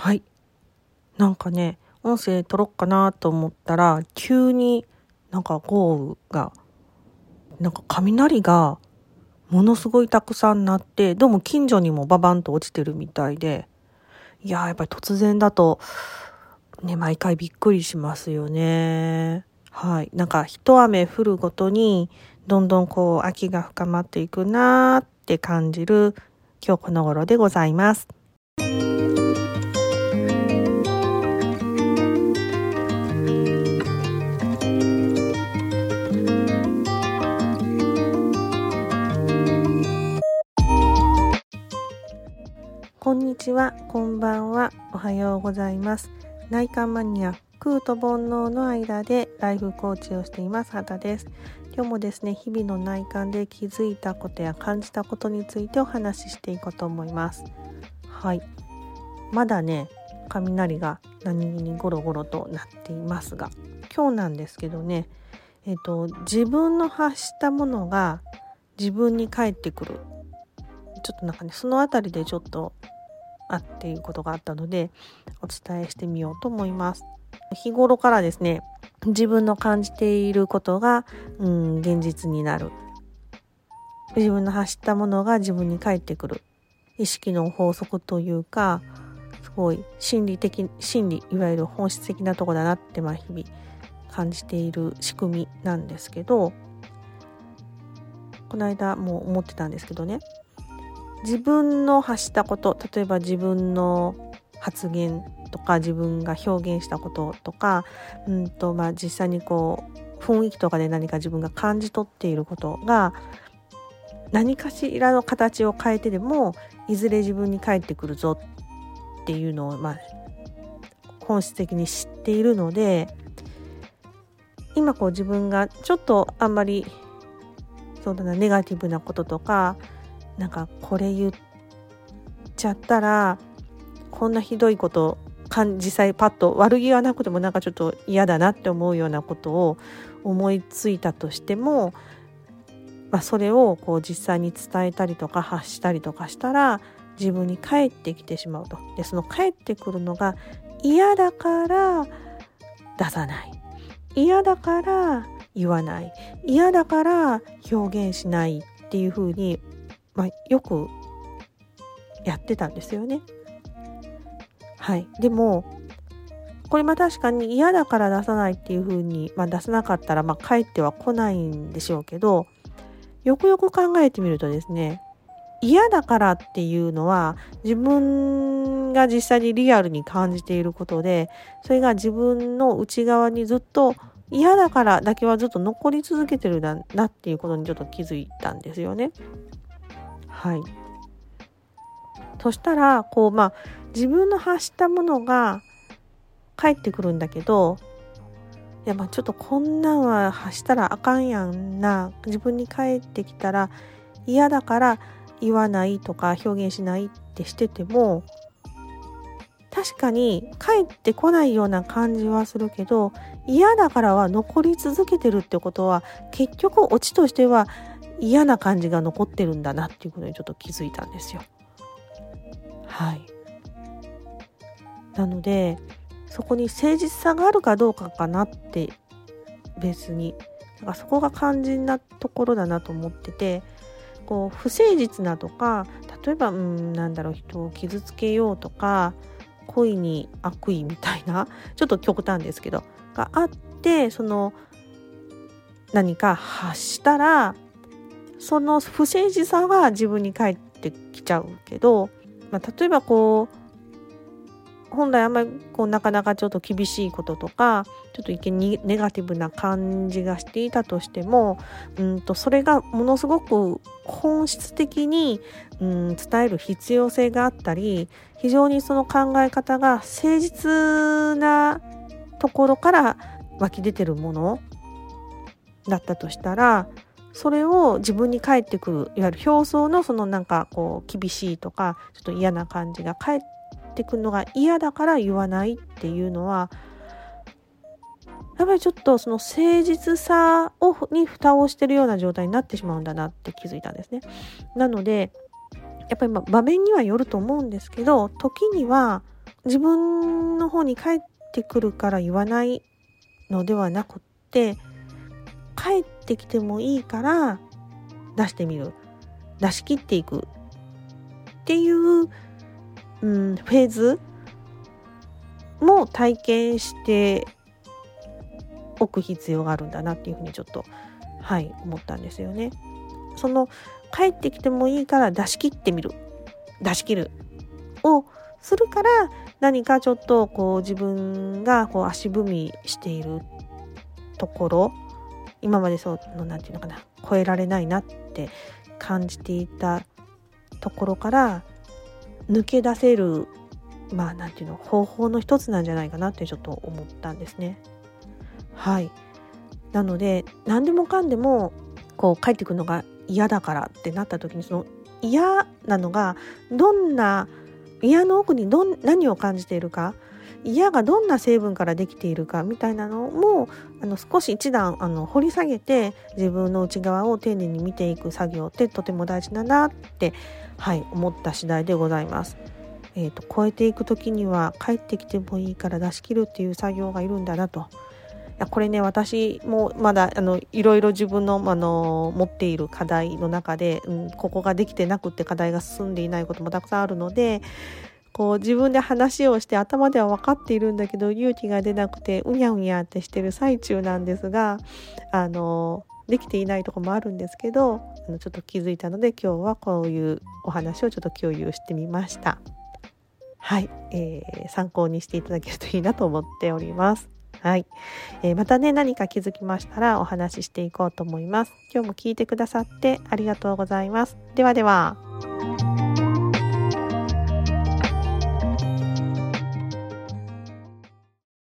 はい。なんかね、音声撮ろっかなと思ったら、急になんか豪雨が、なんか雷がものすごいたくさんなって、どうも近所にもババンと落ちてるみたいで、いややっぱり突然だと、ね、毎回びっくりしますよね。はい。なんか一雨降るごとに、どんどんこう秋が深まっていくなーって感じる今日この頃でございます。こんにちは、こんばんは、おはようございます。内観マニア、空と煩悩の間でライフコーチをしています、畑です。今日もですね、日々の内観で気づいたことや感じたことについてお話ししていこうと思います。はい。まだね、雷が何気にゴロゴロとなっていますが、今日なんですけどね、えっ、と、自分の発したものが自分に返ってくるちょっとなんかねその辺りでちょっとあっていうことがあったのでお伝えしてみようと思います。日頃からですね自分の感じていることが、うん、現実になる。自分の発したものが自分に返ってくる。意識の法則というかすごい心理的心理いわゆる本質的なとこだなってまあ日々感じている仕組みなんですけどこの間も思ってたんですけどね。自分の発したこと例えば自分の発言とか自分が表現したこととか、うんとまあ、実際にこう雰囲気とかで何か自分が感じ取っていることが何かしらの形を変えてでもいずれ自分に返ってくるぞっていうのを、まあ、本質的に知っているので今こう自分がちょっとあんまりそうだなネガティブなこととかなんかこれ言っちゃったらこんなひどいこと実際パッと悪気はなくてもなんかちょっと嫌だなって思うようなことを思いついたとしても、まあ、それをこう実際に伝えたりとか発したりとかしたら自分に返ってきてしまうと。でその返ってくるのが嫌だから出さない嫌だから言わない嫌だから表現しないっていうふうにまあ、よくやってたんですよね。はい。でも、これま確かに嫌だから出さないっていうふうに、まあ、出さなかったら、まあ、帰っては来ないんでしょうけど、よくよく考えてみるとですね、嫌だからっていうのは自分が実際にリアルに感じていることで、それが自分の内側にずっと嫌だからだけはずっと残り続けてるんだっていうことにちょっと気づいたんですよね。はい。そしたら、こう、まあ、自分の発したものが返ってくるんだけど、いや、まあ、ちょっとこんなんは発したらあかんやんな。自分に返ってきたら嫌だから言わないとか表現しないってしてても、確かに帰ってこないような感じはするけど嫌だからは残り続けてるってことは結局オチとしては嫌な感じが残ってるんだなっていうことにちょっと気づいたんですよ。はい。なのでそこに誠実さがあるかどうかかなって別になんかそこが肝心なところだなと思っててこう不誠実なとか例えばうんなんだろう人を傷つけようとか恋に悪意みたいなちょっと極端ですけどがあってその何か発したらその不誠実さは自分に返ってきちゃうけど、まあ、例えばこう本来あんまりこうなかなかちょっと厳しいこととかちょっと一見にネガティブな感じがしていたとしてもうんとそれがものすごく本質的にうん伝える必要性があったり非常にその考え方が誠実なところから湧き出てるものだったとしたらそれを自分に返ってくるいわゆる表層のそのなんかこう厳しいとかちょっと嫌な感じが返ってくるのが嫌だから言わないっていうのはやっぱりちょっとその誠実さをに蓋をしてるような状態になってしまうんだなって気づいたんですね。なのでやっぱりま場面にはよると思うんですけど時には自分の方に返ってくるから言わないのではなくって帰ってきてもいいから出してみる出し切っていくっていう、うん、フェーズも体験しておく必要があるんだなっていうふうにちょっとはい思ったんですよね。その帰ってきてもいいから出し切ってみる出し切るをするから何かちょっとこう自分がこう足踏みしているところ今までその何て言うのかな超えられないなって感じていたところから抜け出せるまあ何て言うの方法の一つなんじゃないかなってちょっと思ったんですね。はいなので何でもかんでもこう帰ってくるのが嫌だからってなった時にその嫌なのがどんな嫌の奥にどん何を感じているか嫌がどんな成分からできているかみたいなのもあの少し一段あの掘り下げて自分の内側を丁寧に見ていく作業ってとても大事だなって、はい、思った次第でございます。えーと、超えていく時には帰ってきてもいいから出し切るっていう作業がいるんだなと。やこれね私もまだあのいろいろ自分のあの持っている課題の中で、うん、ここができてなくって課題が進んでいないこともたくさんあるのでこう自分で話をして頭では分かっているんだけど勇気が出なくてうにゃうにゃってしてる最中なんですがあのできていないとこもあるんですけどあのちょっと気づいたので今日はこういうお話をちょっと共有してみました。はい、えー、参考にしていただけるといいなと思っております。はい、えー、またね何か気づきましたらお話ししていこうと思います。今日も聞いてくださってありがとうございます。ではでは。